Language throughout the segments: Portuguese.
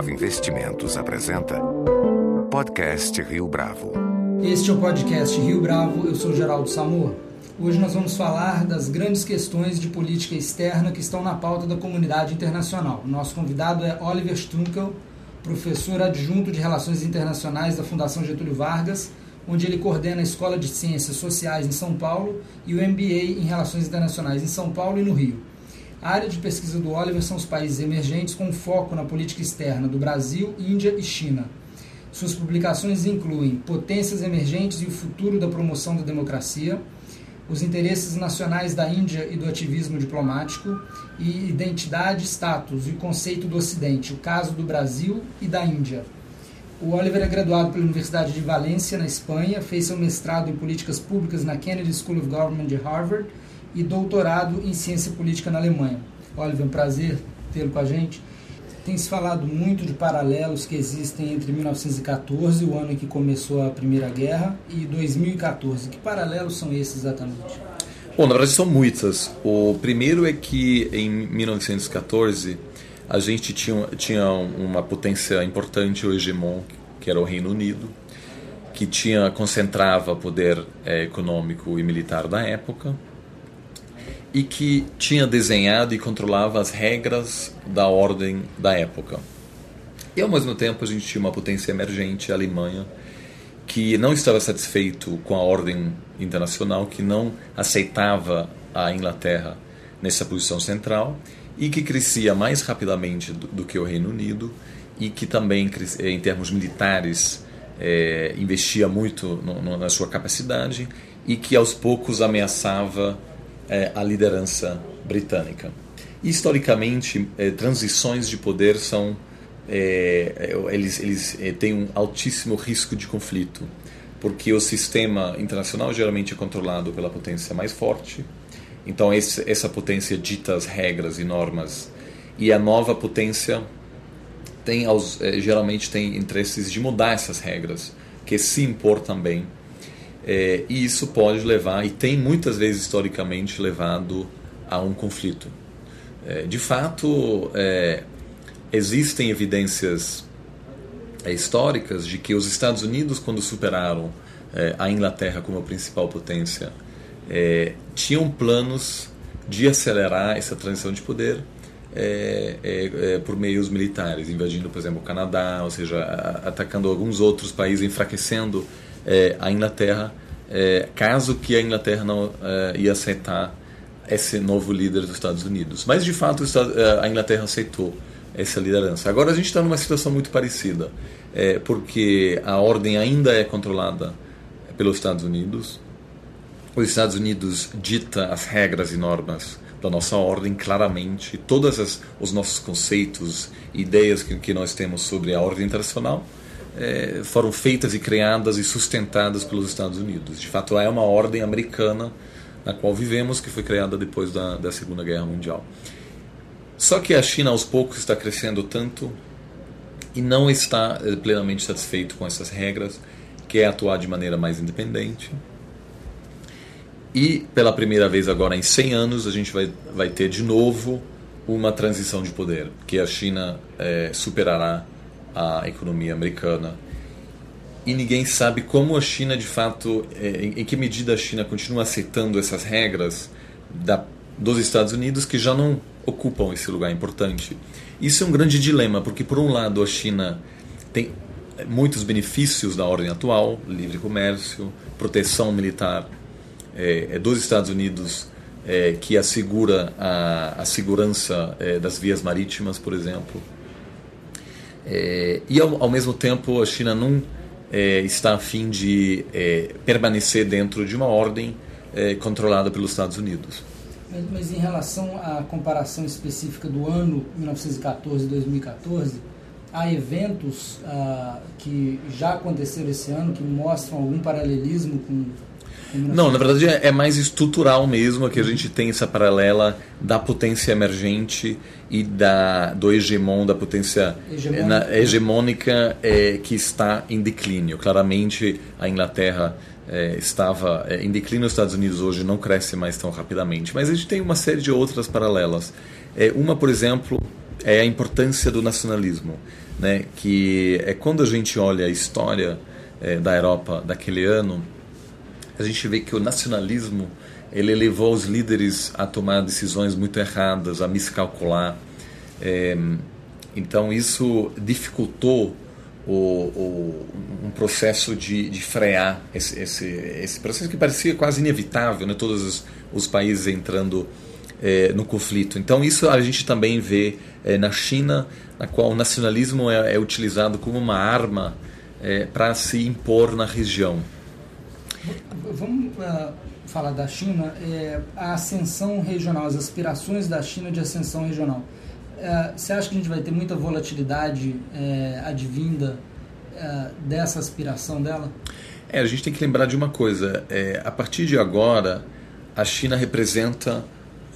Bravo Investimentos apresenta Podcast Rio Bravo. Este é o podcast Rio Bravo, eu sou Geraldo Samor. Hoje nós vamos falar das grandes questões de política externa que estão na pauta da comunidade internacional. Nosso convidado é Oliver Strunkel, professor adjunto de Relações Internacionais da Fundação Getúlio Vargas, onde ele coordena a Escola de Ciências Sociais em São Paulo e o MBA em Relações Internacionais em São Paulo e no Rio. A área de pesquisa do Oliver são os países emergentes com foco na política externa do Brasil, Índia e China. Suas publicações incluem Potências Emergentes e o Futuro da Promoção da Democracia, Os Interesses Nacionais da Índia e do Ativismo Diplomático e Identidade, Status e o Conceito do Ocidente, o caso do Brasil e da Índia. O Oliver é graduado pela Universidade de Valência, na Espanha, fez seu mestrado em Políticas Públicas na Kennedy School of Government de Harvard e doutorado em ciência política na Alemanha. Oliver, é um prazer tê-lo com a gente. Tem se falado muito de paralelos que existem entre 1914, o ano em que começou a Primeira Guerra, e 2014. Que paralelos são esses exatamente? Bom, na verdade são muitas. O primeiro é que em 1914 a gente tinha, tinha uma potência importante, o hegemon, que era o Reino Unido, que tinha concentrava poder é, econômico e militar da época e que tinha desenhado e controlava as regras da ordem da época. E ao mesmo tempo a gente tinha uma potência emergente, a Alemanha, que não estava satisfeito com a ordem internacional, que não aceitava a Inglaterra nessa posição central e que crescia mais rapidamente do, do que o Reino Unido e que também, em termos militares, é, investia muito no, no, na sua capacidade e que aos poucos ameaçava é, a liderança britânica. Historicamente, é, transições de poder são eles, eles têm um altíssimo risco de conflito, porque o sistema internacional geralmente é controlado pela potência mais forte. Então esse, essa potência dita as regras e normas e a nova potência tem é, geralmente tem interesses de mudar essas regras, que se impor também é, e isso pode levar, e tem muitas vezes historicamente levado a um conflito. É, de fato, é, existem evidências históricas de que os Estados Unidos, quando superaram a Inglaterra como a principal potência, é, tinham planos de acelerar essa transição de poder por meios militares, invadindo, por exemplo, o Canadá, ou seja, atacando alguns outros países, enfraquecendo é, a Inglaterra, é, caso que a Inglaterra não é, ia aceitar esse novo líder dos Estados Unidos. Mas de fato é, a Inglaterra aceitou essa liderança. Agora a gente está numa situação muito parecida, é, porque a ordem ainda é controlada pelos Estados Unidos. Os Estados Unidos dita as regras e normas da nossa ordem claramente, todos os nossos conceitos, ideias que, que nós temos sobre a ordem internacional é, foram feitas e criadas e sustentadas pelos Estados Unidos. De fato, é uma ordem americana na qual vivemos, que foi criada depois da, da Segunda Guerra Mundial. Só que a China, aos poucos, está crescendo tanto e não está é, plenamente satisfeito com essas regras, quer atuar de maneira mais independente. E, pela primeira vez agora em 100 anos, a gente vai, vai ter de novo uma transição de poder, que a China é, superará a economia americana. E ninguém sabe como a China, de fato, é, em, que medida a China continua aceitando essas regras da, dos Estados Unidos que já não ocupam esse lugar importante. Isso é um grande dilema, porque, por um lado, a China tem muitos benefícios da ordem atual livre comércio, proteção militar é, é dos Estados Unidos. É, que assegura a, a segurança é, das vias marítimas, por exemplo, é, e ao, ao, mesmo tempo a China não é, está a fim de permanecer dentro de uma ordem controlada pelos Estados Unidos. Mas, mas, em relação à comparação específica do ano 1914 e 2014, há eventos ah, que já aconteceram esse ano que mostram algum paralelismo com não, na verdade é, é mais estrutural mesmo que a gente tem essa paralela da potência emergente e da do hegemon, da potência hegemônica, na, hegemônica é, que está em declínio. Claramente a Inglaterra é, estava é, em declínio, os Estados Unidos hoje não cresce mais tão rapidamente. Mas a gente tem uma série de outras paralelas. É, uma, por exemplo, é a importância do nacionalismo. né, que é quando a gente olha a história é, da Europa daquele ano, a gente vê que o nacionalismo ele levou os líderes a tomar decisões muito erradas, a miscalcular. É, então isso dificultou o, o, um processo de, de frear esse, esse, esse, processo que parecia quase inevitável, né? todos os, os países entrando é, no conflito. Então isso a gente também vê é, na China, na qual o nacionalismo é, é utilizado como uma arma para se impor na região. Vamos uh, falar da China, é, a ascensão regional, as aspirações da China de ascensão regional. Uh, você acha que a gente vai ter muita volatilidade é, advinda uh, dessa aspiração dela? É, a gente tem que lembrar de uma coisa. É, a partir de agora, a China representa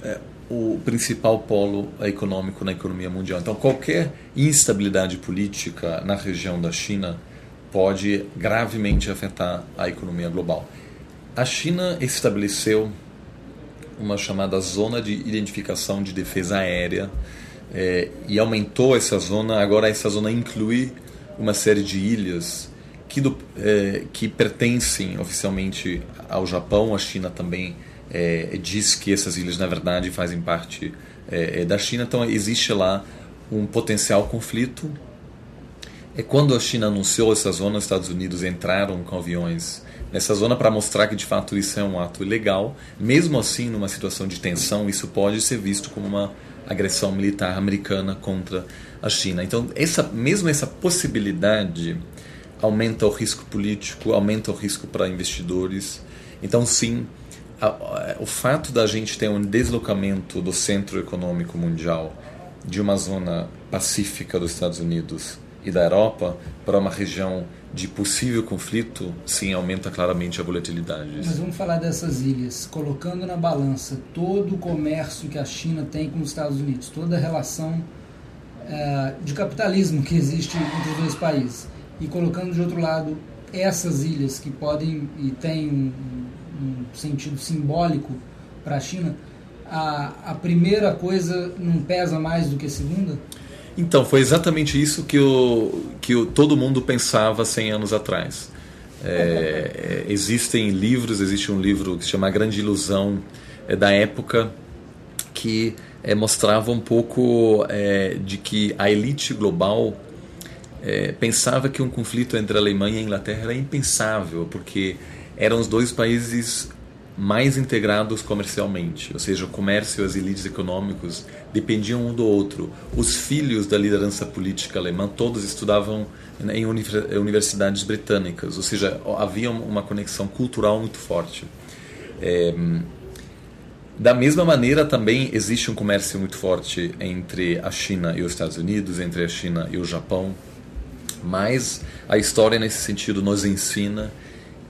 é, o principal polo econômico na economia mundial. Então, qualquer instabilidade política na região da China pode gravemente afetar a economia global. A China estabeleceu uma chamada Zona de Identificação de Defesa Aérea é, e aumentou essa zona. Agora, essa zona inclui uma série de ilhas que, do, é, que pertencem oficialmente ao Japão. A China também é, diz que essas ilhas, na verdade, fazem parte da China. Então, existe lá um potencial conflito. É quando a China anunciou essa zona, os Estados Unidos entraram com aviões nessa zona para mostrar que de fato isso é um ato ilegal. Mesmo assim, numa situação de tensão, isso pode ser visto como uma agressão militar americana contra a China. Então, essa, mesmo essa possibilidade aumenta o risco político, aumenta o risco para investidores. Então, sim, a, a, o fato da gente ter um deslocamento do centro econômico mundial de uma zona pacífica dos Estados Unidos e da Europa para uma região de possível conflito, sim, aumenta claramente a volatilidade. Mas vamos falar dessas ilhas, colocando na balança todo o comércio que a China tem com os Estados Unidos, toda a relação é, de capitalismo que existe entre os dois países, e colocando de outro lado essas ilhas que podem e têm um, um sentido simbólico para a China, a, a primeira coisa não pesa mais do que a segunda? Então, foi exatamente isso que, o, que o, todo mundo pensava 100 anos atrás. É, existem livros, existe um livro que se chama A Grande Ilusão, é, da época, que é, mostrava um pouco é, de que a elite global é, pensava que um conflito entre a Alemanha e a Inglaterra era impensável, porque eram os dois países mais integrados comercialmente, ou seja, o comércio e as elites econômicos dependiam um do outro. Os filhos da liderança política alemã todos estudavam em universidades britânicas, ou seja, havia uma conexão cultural muito forte. É, da mesma maneira, também existe um comércio muito forte entre a China e os Estados Unidos, entre a China e o Japão, mas a história, nesse sentido, nos ensina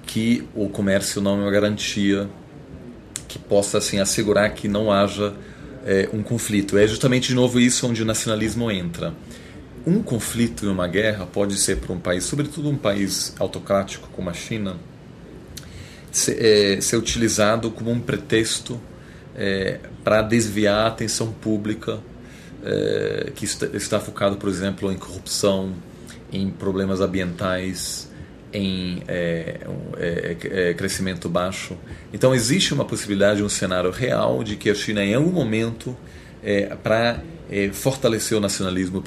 que o comércio não é uma garantia que possa assim assegurar que não haja é, um conflito. É justamente de novo isso onde o nacionalismo entra. Um conflito e uma guerra pode ser para um país, sobretudo um país autocrático como a China, ser, é, ser utilizado como um pretexto é, para desviar a atenção pública que está, está focado, por exemplo, em corrupção, em problemas ambientais, em é, é, é, crescimento baixo. Então existe uma possibilidade, um cenário real de que a China em algum momento, é, para é, fortalecer o nacionalismo,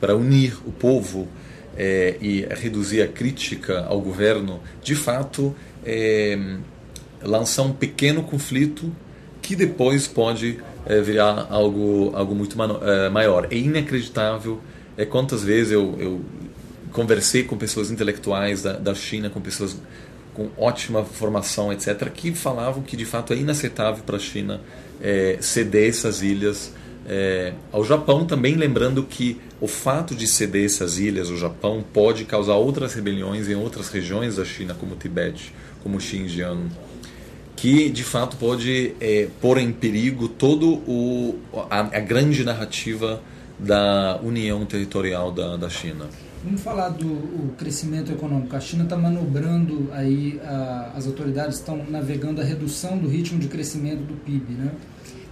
para unir o povo é, e reduzir a crítica ao governo, de fato lançar um pequeno conflito que depois pode virar algo, algo muito maior. É inacreditável é quantas vezes eu, eu conversei com pessoas intelectuais da, da China, com pessoas com ótima formação, etc., que falavam que de fato é inaceitável para a China é, ceder essas ilhas é, ao Japão, também lembrando que o fato de ceder essas ilhas ao Japão pode causar outras rebeliões em outras regiões da China, como o Tibete, como o Xinjiang, que de fato pode é, pôr em perigo todo o a, a grande narrativa da união territorial da, da China. Vamos falar do crescimento econômico. A China está manobrando aí, a, as autoridades estão navegando a redução do ritmo de crescimento do PIB, né?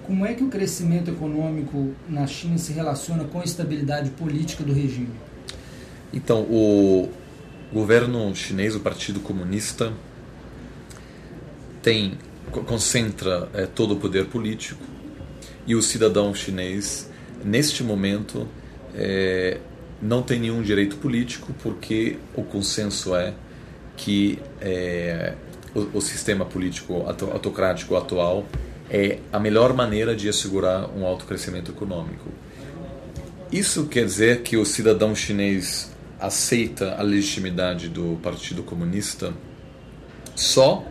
Como é que o crescimento econômico na China se relaciona com a estabilidade política do regime? Então, o governo chinês, o Partido Comunista, tem concentra é, todo o poder político e o cidadão chinês, neste momento, é, não tem nenhum direito político porque o consenso é que é, o, o, sistema político autocrático atual é a melhor maneira de assegurar um alto crescimento econômico. Isso quer dizer que o cidadão chinês aceita a legitimidade do Partido Comunista só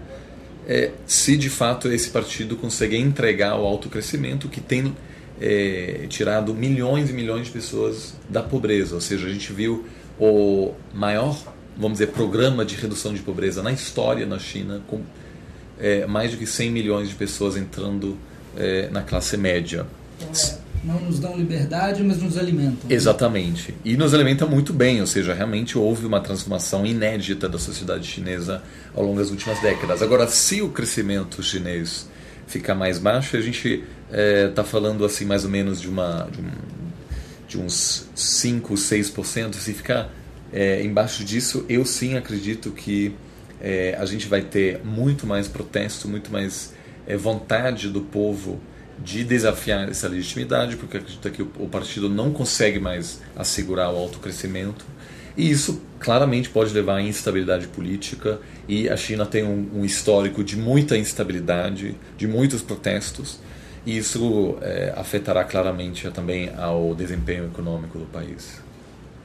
é, se de fato esse partido consegue entregar o alto crescimento que tem é, tirado milhões e milhões de pessoas da pobreza. Ou seja, a gente viu o maior, vamos dizer, programa de redução de pobreza na história na China, com é, mais do que 100 milhões de pessoas entrando é, na classe média. Então, é, não nos dão liberdade, mas nos alimentam. Exatamente. E nos alimenta muito bem, ou seja, realmente houve uma transformação inédita da sociedade chinesa ao longo das últimas décadas. Agora, se o crescimento chinês ficar mais baixo, a gente está é, falando assim mais ou menos de, uma, de, um, de uns 5, 6%. Se ficar é, embaixo disso, eu sim acredito que é, a gente vai ter muito mais protesto, muito mais é, vontade do povo de desafiar essa legitimidade, porque acredita que o, o partido não consegue mais assegurar o alto crescimento. E isso claramente pode levar à instabilidade política, e a China tem um, um histórico de muita instabilidade, de muitos protestos, e isso é, afetará claramente também ao desempenho econômico do país.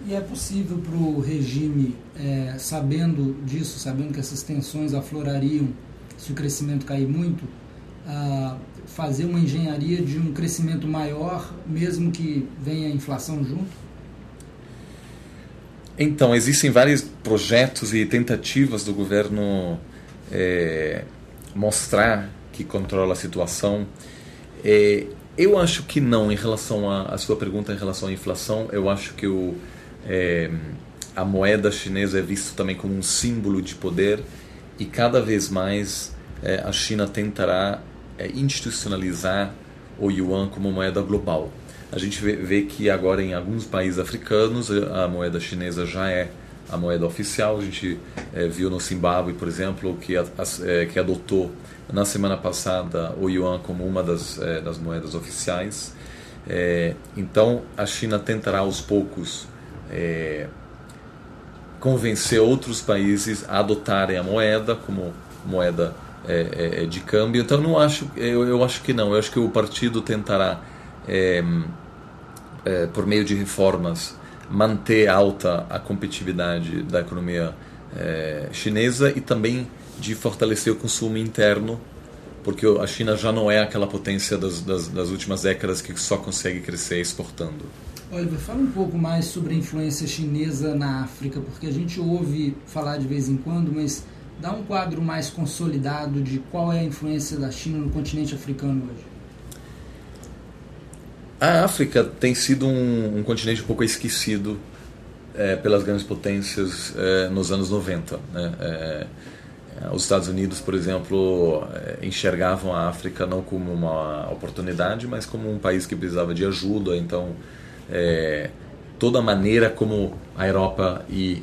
E é possível para o regime, é, sabendo disso, sabendo que essas tensões aflorariam se o crescimento cair muito, fazer uma engenharia de um crescimento maior, mesmo que venha a inflação junto? Então, existem vários projetos e tentativas do governo é, mostrar que controla a situação. É, eu acho que não, em relação à sua pergunta em relação à inflação, eu acho que o, é, a moeda chinesa é vista também como um símbolo de poder e cada vez mais é, a China tentará é, institucionalizar o yuan como moeda global. A gente vê, vê, que agora em alguns países africanos a moeda chinesa já é a moeda oficial. A gente é, viu no Zimbábue, por exemplo, que, a, é, que adotou na semana passada o yuan como uma das, é, das moedas oficiais. É, então a China tentará aos poucos é, convencer outros países a adotarem a moeda como moeda é, de câmbio. Então não acho, eu, eu acho que não. Eu acho que o partido tentará, é, por meio de reformas, manter alta a competitividade da economia é, chinesa e também de fortalecer o consumo interno, porque a China já não é aquela potência das, das, das últimas décadas que só consegue crescer exportando. Oliver, fala um pouco mais sobre a influência chinesa na África, porque a gente ouve falar de vez em quando, mas dá um quadro mais consolidado de qual é a influência da China no continente africano hoje. A África tem sido um, um continente um pouco esquecido é, pelas grandes potências é, nos anos 90. Né? É, os Estados Unidos, por exemplo, é, enxergavam a África não como uma oportunidade, mas como um país que precisava de ajuda. Então, é, toda a maneira como a Europa e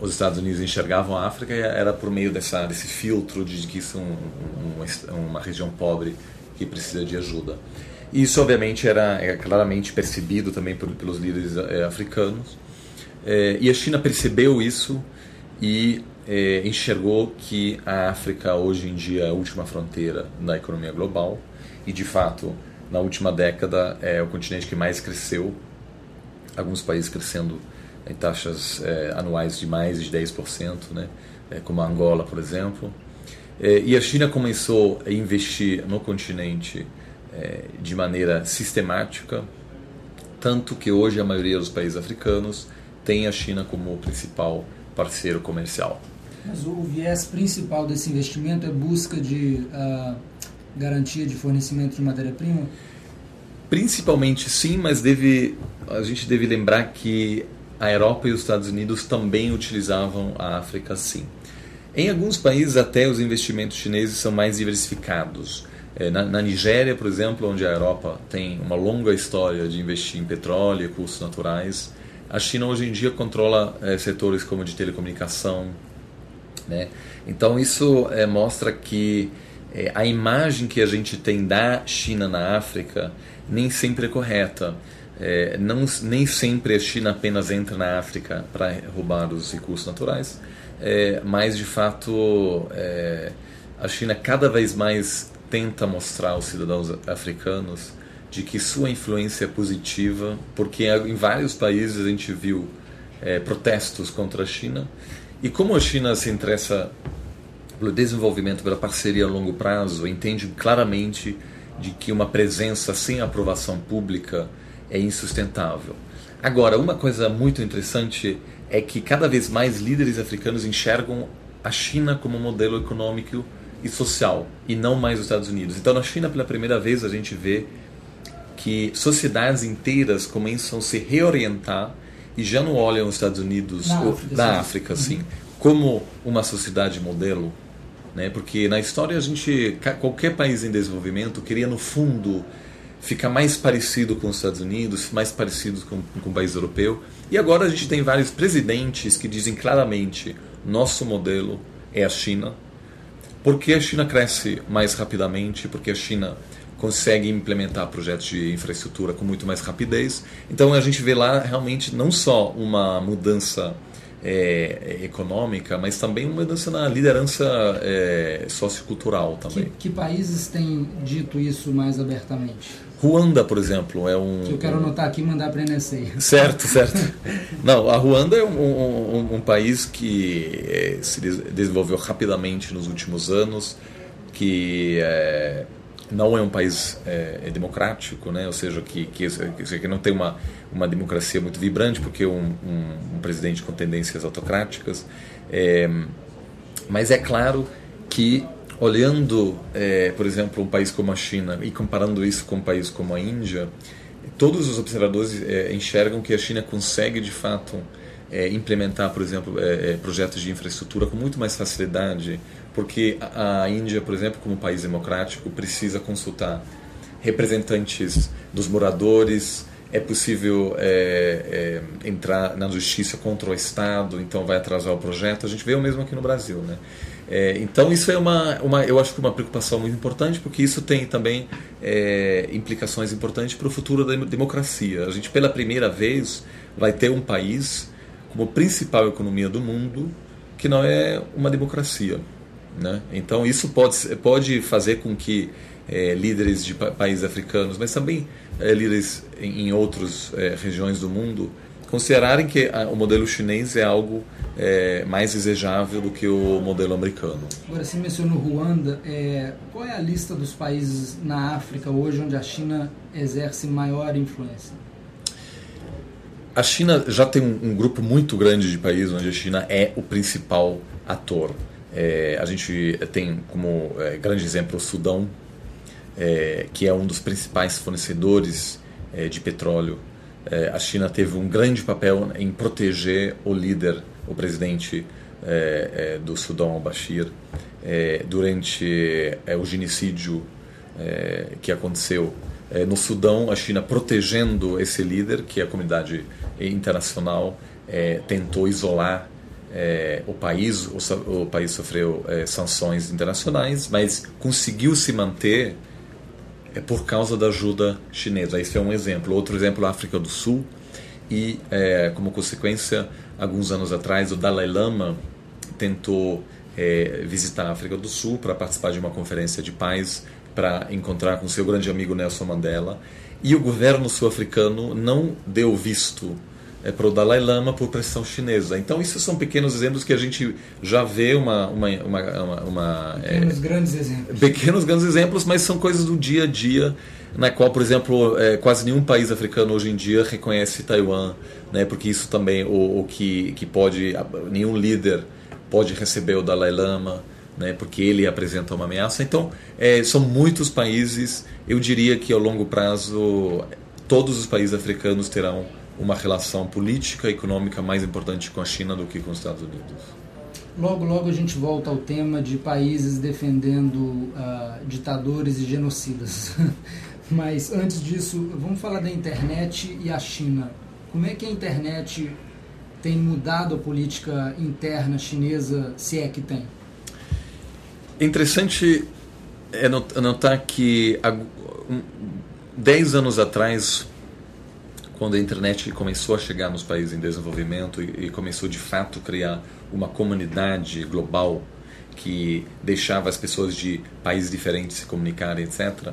os Estados Unidos enxergavam a África era por meio dessa, desse filtro de que isso é um, um, uma região pobre que precisa de ajuda. Isso, obviamente, era é claramente percebido também por, pelos líderes é, africanos. É, e a China percebeu isso e é, enxergou que a África, hoje em dia, é a última fronteira da economia global. E, de fato, na última década, é o continente que mais cresceu. Alguns países crescendo em taxas é, anuais de mais de 10%, né? É, como a Angola, por exemplo. É, e a China começou a investir no continente é, de maneira sistemática, tanto que hoje a maioria dos países africanos tem a China como principal parceiro comercial. Mas o viés principal desse investimento é busca de uh, garantia de fornecimento de matéria-prima? Principalmente sim, mas deve, a gente deve lembrar que a Europa e os Estados Unidos também utilizavam a África sim. Em alguns países, até os investimentos chineses são mais diversificados. É, na, na, Nigéria, por exemplo, onde a Europa tem uma longa história de investir em petróleo e recursos naturais, a China hoje em dia controla é, setores como de telecomunicação, né? Então isso é, mostra que é, a imagem que a gente tem da China na África nem sempre é correta. É, não, nem sempre a China apenas entra na África para roubar os recursos naturais, é, mas de fato a China cada vez mais tenta mostrar aos cidadãos africanos de que sua influência é positiva, porque em vários países a gente viu é, protestos contra a China e como a China se interessa pelo desenvolvimento, pela parceria a longo prazo, entende claramente de que uma presença sem aprovação pública é insustentável. Agora, uma coisa muito interessante é que cada vez mais líderes africanos enxergam a China como modelo econômico e social e não mais os Estados Unidos. Então, na China, pela primeira vez, a gente vê que sociedades inteiras começam a se reorientar e já não olham os Estados Unidos na ou, África, sim. África Uhum. assim, como uma sociedade modelo, né? Porque na história a gente qualquer país em desenvolvimento queria no fundo ficar mais parecido com os Estados Unidos, mais parecido com, com o país europeu. E agora a gente tem vários presidentes que dizem claramente nosso modelo é a China, porque a China cresce mais rapidamente, porque a China consegue implementar projetos de infraestrutura com muito mais rapidez. Então a gente vê lá realmente não só uma mudança é, econômica, mas também uma mudança na liderança é, sociocultural também. Que, que países têm dito isso mais abertamente? Ruanda, por exemplo, é um. Que eu quero anotar aqui e mandar para a NSA. Certo, certo. Não, a Ruanda é um, um- um- país que eh, se des- desenvolveu rapidamente nos últimos anos, que eh, não é um país eh, democrático, né? ou seja, que, que, que- não tem uma, uma democracia muito vibrante, porque é um, um- um presidente com tendências autocráticas. Eh, mas é claro que, olhando, eh, por exemplo, um país como a China e comparando isso com um país como a Índia, todos os observadores eh, enxergam que a China consegue, de fato, eh, implementar, por exemplo, eh, eh, projetos de infraestrutura com muito mais facilidade, porque a, a Índia, por exemplo, como país democrático, precisa consultar representantes dos moradores, é possível é, é, entrar na justiça contra o Estado, então vai atrasar o projeto. A gente vê o mesmo aqui no Brasil, né? É, então isso é uma, uma, eu acho que uma preocupação muito importante, porque isso tem também é, implicações importantes para o futuro da democracia. A gente pela primeira vez vai ter um país como principal economia do mundo que não é uma democracia, né? Então isso pode pode fazer com que é, líderes de pa países africanos, mas também é, líderes em, em outras é, regiões do mundo, considerarem que a, o modelo chinês é algo é, mais desejável do que o modelo americano. Agora, você mencionou Ruanda. É, qual é a lista dos países na África hoje onde a China exerce maior influência? A China já tem um, um grupo muito grande de países onde a China é o principal ator. É, a gente tem como é, grande exemplo o Sudão, é, que é um dos principais fornecedores é, de petróleo. É, a China teve um grande papel em proteger o líder, o presidente é, é, do Sudão, al-Bashir, durante o genocídio que aconteceu no Sudão, a China protegendo esse líder, que a comunidade internacional tentou isolar é, o país, o, o país sofreu é, sanções internacionais, mas conseguiu se manter é por causa da ajuda chinesa. Esse é um exemplo. Outro exemplo, a África do Sul. E, é, como consequência, alguns anos atrás, o Dalai Lama tentou é, visitar a África do Sul para participar de uma conferência de paz, para encontrar com seu grande amigo Nelson Mandela. E o governo sul-africano não deu visto é, para o Dalai Lama por pressão chinesa. Então, isso são pequenos exemplos que a gente já vê uma, uma, uma, uma, uma, é, Temos grandes exemplos. pequenos grandes exemplos, mas são coisas do dia a dia, na qual, por exemplo, é, quase nenhum país africano hoje em dia reconhece Taiwan, né, porque isso também o, o que, que pode nenhum líder pode receber o Dalai Lama, né, porque ele apresenta uma ameaça. Então, é, são muitos países. Eu diria que ao longo prazo todos os países africanos terão uma relação política e econômica mais importante com a China do que com os Estados Unidos. Logo, logo a gente volta ao tema de países defendendo ah, ditadores e genocidas. Mas antes disso, vamos falar da internet e a China. como é que a internet tem mudado a política interna chinesa, se é que tem? Interessante é notar que há 10 anos atrás, quando a internet começou a chegar nos países em desenvolvimento e, começou de fato a criar uma comunidade global que deixava as pessoas de países diferentes se comunicarem, etc.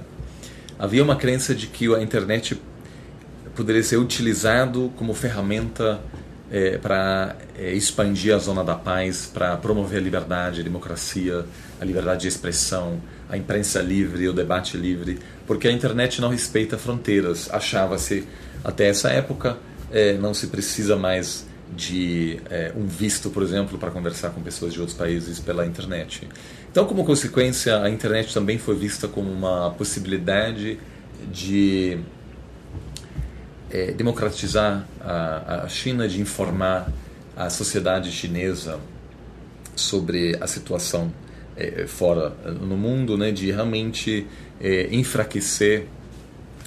Havia uma crença de que a internet poderia ser utilizado como ferramenta é, para é, expandir a zona da paz, para promover a liberdade, a democracia, a liberdade de expressão, a imprensa livre, o debate livre, porque a internet não respeita fronteiras. Achava-se até essa época é, não se precisa mais de é, um visto, por exemplo, para conversar com pessoas de outros países pela internet. Então, como consequência, a internet também foi vista como uma possibilidade de é, democratizar a, a China, de informar a sociedade chinesa sobre a situação é, fora no mundo, né, de realmente é, enfraquecer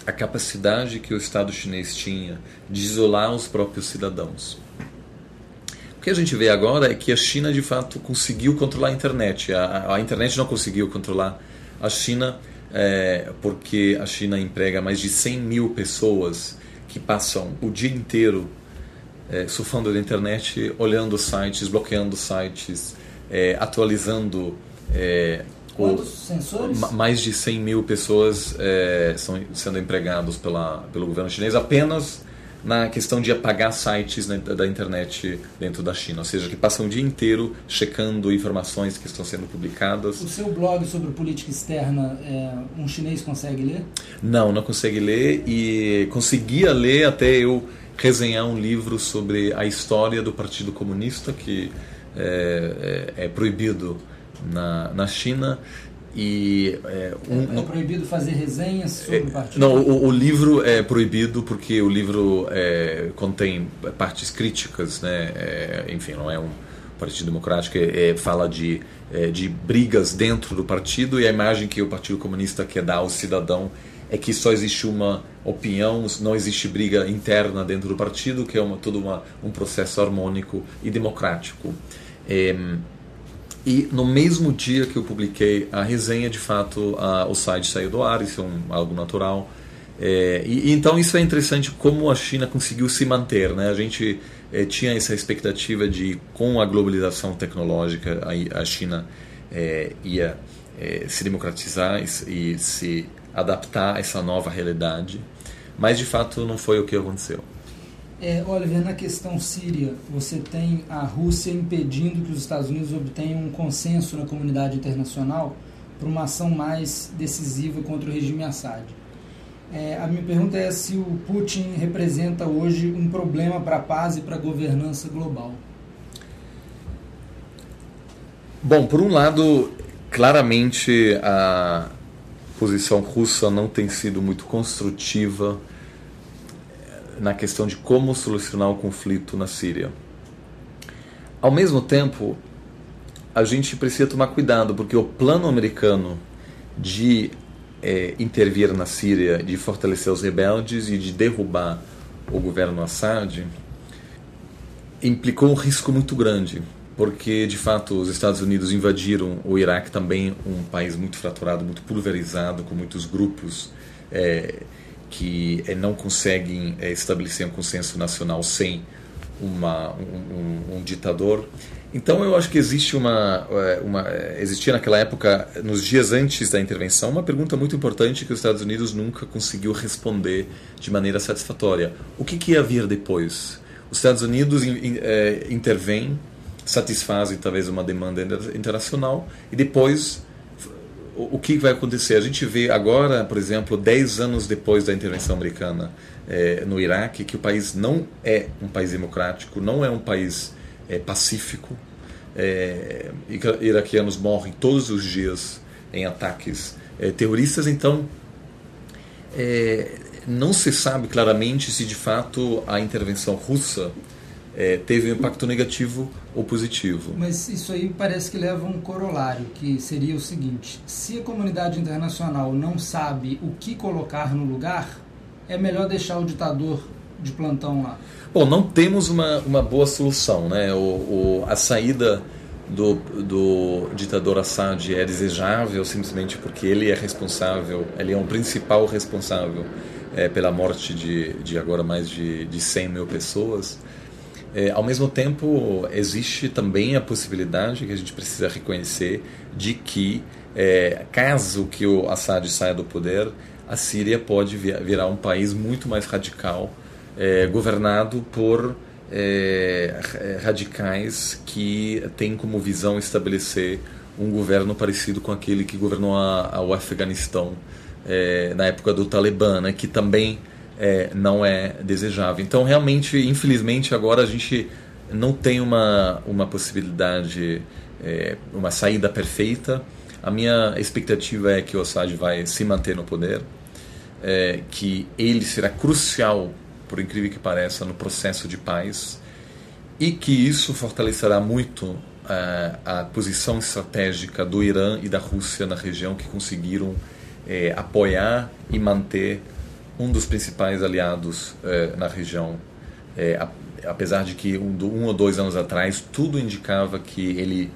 a capacidade que o Estado chinês tinha de isolar os próprios cidadãos. O que a gente vê agora é que a China de fato conseguiu controlar a internet. A, a internet não conseguiu controlar a China é, porque a China emprega mais de 100 mil pessoas que passam o dia inteiro é, surfando na internet, olhando sites, bloqueando sites, é, atualizando é, Quantos sensores? Mais de 100 mil pessoas é, são sendo empregados pela, pelo governo chinês apenas na questão de apagar sites da internet dentro da China, ou seja, que passam o dia inteiro checando informações que estão sendo publicadas. O seu blog sobre política externa, é, um chinês consegue ler? Não, não consegue ler e conseguia ler até eu resenhar um livro sobre a história do Partido Comunista que é, é, é proibido na, na China e é, um, é, é, proibido fazer resenhas sobre o partido? Não, o, o, livro é proibido porque o livro é, contém partes críticas, né? É, enfim, não é um partido democrático, é, é, fala de, de brigas dentro do partido e a imagem que o Partido Comunista quer dar ao cidadão é que só existe uma opinião, não existe briga interna dentro do partido, que é uma, todo uma, um processo harmônico e democrático. E no mesmo dia que eu publiquei a resenha, de fato, a, o site saiu do ar, isso é um, algo natural. É, e, então isso é interessante como a China conseguiu se manter. Né? A gente é, tinha essa expectativa de, com a globalização tecnológica, a, a China é, ia é, se democratizar e, e se adaptar a essa nova realidade. Mas de fato não foi o que aconteceu. É, Oliver, na questão síria, você tem a Rússia impedindo que os Estados Unidos obtenham um consenso na comunidade internacional para uma ação mais decisiva contra o regime Assad. É, a minha pergunta é se o Putin representa hoje um problema para a paz e para a governança global. Bom, por um lado, claramente a posição russa não tem sido muito construtiva na questão de como solucionar o conflito na Síria. Ao mesmo tempo, a gente precisa tomar cuidado, porque o plano americano de é, intervir na Síria, de fortalecer os rebeldes e de derrubar o governo Assad, implicou um risco muito grande, porque de fato os Estados Unidos invadiram o Iraque, também um país muito fraturado, muito pulverizado, com muitos grupos. É, que é, não conseguem é, estabelecer um consenso nacional sem uma, um, um, ditador. Então eu acho que existe uma, é, uma existia naquela época, nos dias antes da intervenção, uma pergunta muito importante que os Estados Unidos nunca conseguiu responder de maneira satisfatória. O que, que ia vir depois? Os Estados Unidos in, in, intervêm, satisfazem talvez uma demanda internacional e depois o que vai acontecer? A gente vê agora, por exemplo, 10 anos depois da intervenção americana é, no Iraque, que o país não é um país democrático, não é um país é, pacífico. É, iraquianos morrem todos os dias em ataques terroristas, então não se sabe claramente se de fato a intervenção russa é, teve um impacto negativo ou positivo. Mas isso aí parece que leva um corolário, que seria o seguinte: se a comunidade internacional não sabe o que colocar no lugar, é melhor deixar o ditador de plantão lá? Bom, não temos uma, uma boa solução. Né? O, o, a saída do, do ditador Assad é desejável simplesmente porque ele é responsável, ele é o principal responsável é, pela morte de, de agora mais de, de 100 mil pessoas. É, ao mesmo tempo, existe também a possibilidade que a gente precisa reconhecer de que, é, caso que o Assad saia do poder, a Síria pode virar um país muito mais radical, é, governado por é, radicais que têm como visão estabelecer um governo parecido com aquele que governou a, a, o Afeganistão é, na época do Talibã, né, que também é, não é desejável. Então, realmente, infelizmente, agora a gente não tem uma, uma possibilidade, é, uma saída perfeita. A minha expectativa é que o Assad vai se manter no poder, é, que ele será crucial por incrível que pareça, no processo de paz e que isso fortalecerá muito uh, a posição estratégica do Irã e da Rússia na região que conseguiram uh, apoiar e manter um dos principais aliados uh, na região. A, apesar de que um, um, ou dois anos atrás tudo indicava que ele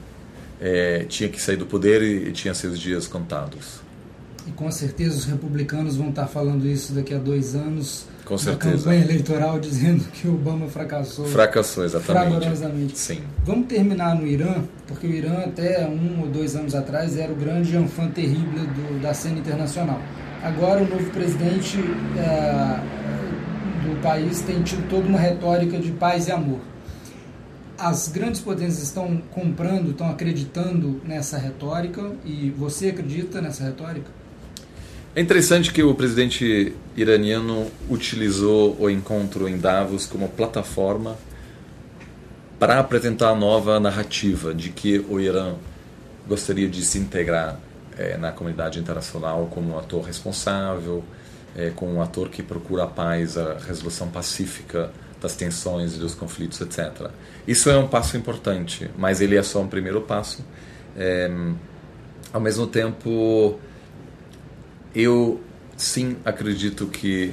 tinha que sair do poder e, e tinha seus dias contados. E com certeza os republicanos vão estar falando isso daqui a dois anos com certeza. campanha eleitoral dizendo que o Obama fracassou. Fracassou, exatamente. Fragorosamente. Sim. Vamos terminar no Irã, porque o Irã, até um ou dois anos atrás, era o grande enfant terrible do, da cena internacional. Agora, o novo presidente é, do país tem tido toda uma retórica de paz e amor. As grandes potências estão comprando, estão acreditando nessa retórica, e você acredita nessa retórica? É interessante que o presidente iraniano utilizou o encontro em Davos como plataforma para apresentar a nova narrativa de que o Irã gostaria de se integrar é, na comunidade internacional como um ator responsável, é, como um ator que procura a paz, a resolução pacífica das tensões e dos conflitos, etc. Isso é um passo importante, mas ele é só um primeiro passo. É, ao mesmo tempo, eu sim acredito que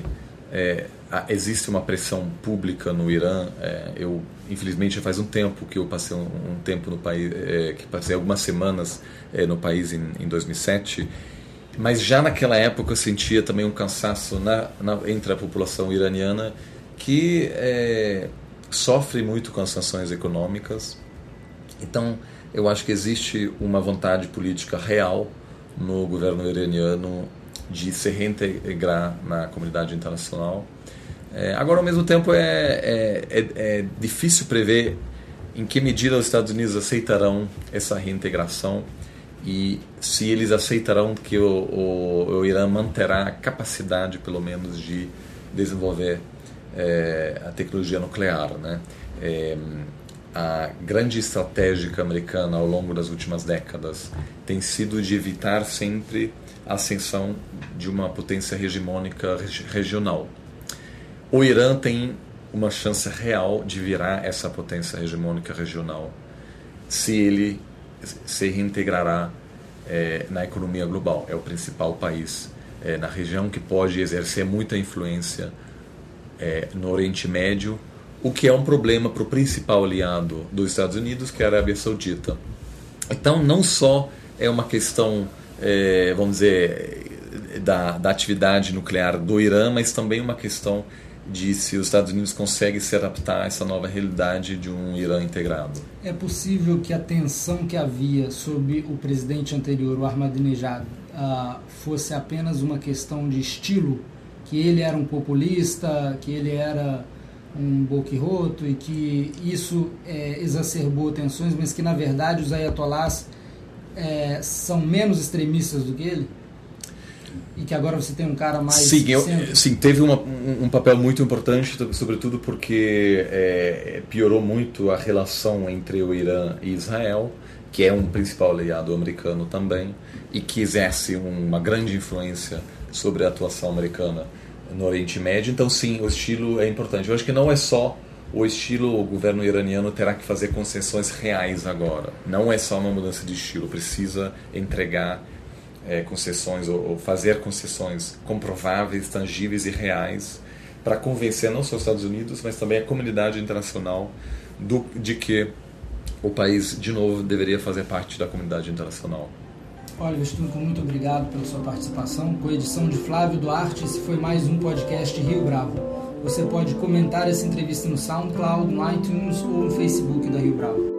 é, existe uma pressão pública no Irã. É, eu infelizmente faz um tempo que eu passei um, um tempo no país, é, que passei algumas semanas é, no país em, em, 2007. Mas já naquela época eu sentia também um cansaço na, na, entre a população iraniana que é, sofre muito com as sanções econômicas. Então eu acho que existe uma vontade política real no governo iraniano de se reintegrar na comunidade internacional. É, agora, ao mesmo tempo, é, é, é, é, difícil prever em que medida os Estados Unidos aceitarão essa reintegração e se eles aceitarão que o, o, o Irã manterá a capacidade, pelo menos, de desenvolver é, a tecnologia nuclear. Né? É, a grande estratégia americana ao longo das últimas décadas tem sido de evitar sempre a ascensão de uma potência hegemônica regional. O Irã tem uma chance real de virar essa potência hegemônica regional se ele se reintegrará é, na economia global. É o principal país é, na região que pode exercer muita influência é, no Oriente Médio, o que é um problema para o principal aliado dos Estados Unidos, que é a Arábia Saudita. Então, não só é uma questão é, vamos dizer, da, da atividade nuclear do Irã, mas também uma questão de se os Estados Unidos conseguem se adaptar a essa nova realidade de um Irã integrado. É possível que a tensão que havia sobre o presidente anterior, o Ahmadinejad, uh, fosse apenas uma questão de estilo, que ele era um populista, que ele era um boquiroto e que isso é, exacerbou tensões, mas que na verdade os ayatolás é, são menos extremistas do que ele? E que agora você tem um cara mais. Sim, eu, sim teve uma, um, papel muito importante, sobretudo porque é, piorou muito a relação entre o Irã e Israel, que é um principal aliado americano também, e que exerce uma grande influência sobre a atuação americana no Oriente Médio. Então, sim, o estilo é importante. Eu acho que não é só o estilo, o governo iraniano terá que fazer concessões reais agora. Não é só uma mudança de estilo, precisa entregar é, concessões ou, ou, fazer concessões comprováveis, tangíveis e reais para convencer não só os Estados Unidos, mas também a comunidade internacional do, de que o país, de novo, deveria fazer parte da comunidade internacional. Oliver Stunco, muito obrigado pela sua participação. Com a edição de Flávio Duarte, esse foi mais um podcast Rio Bravo. Você pode comentar essa entrevista no SoundCloud, no iTunes ou no Facebook da Rio Bravo.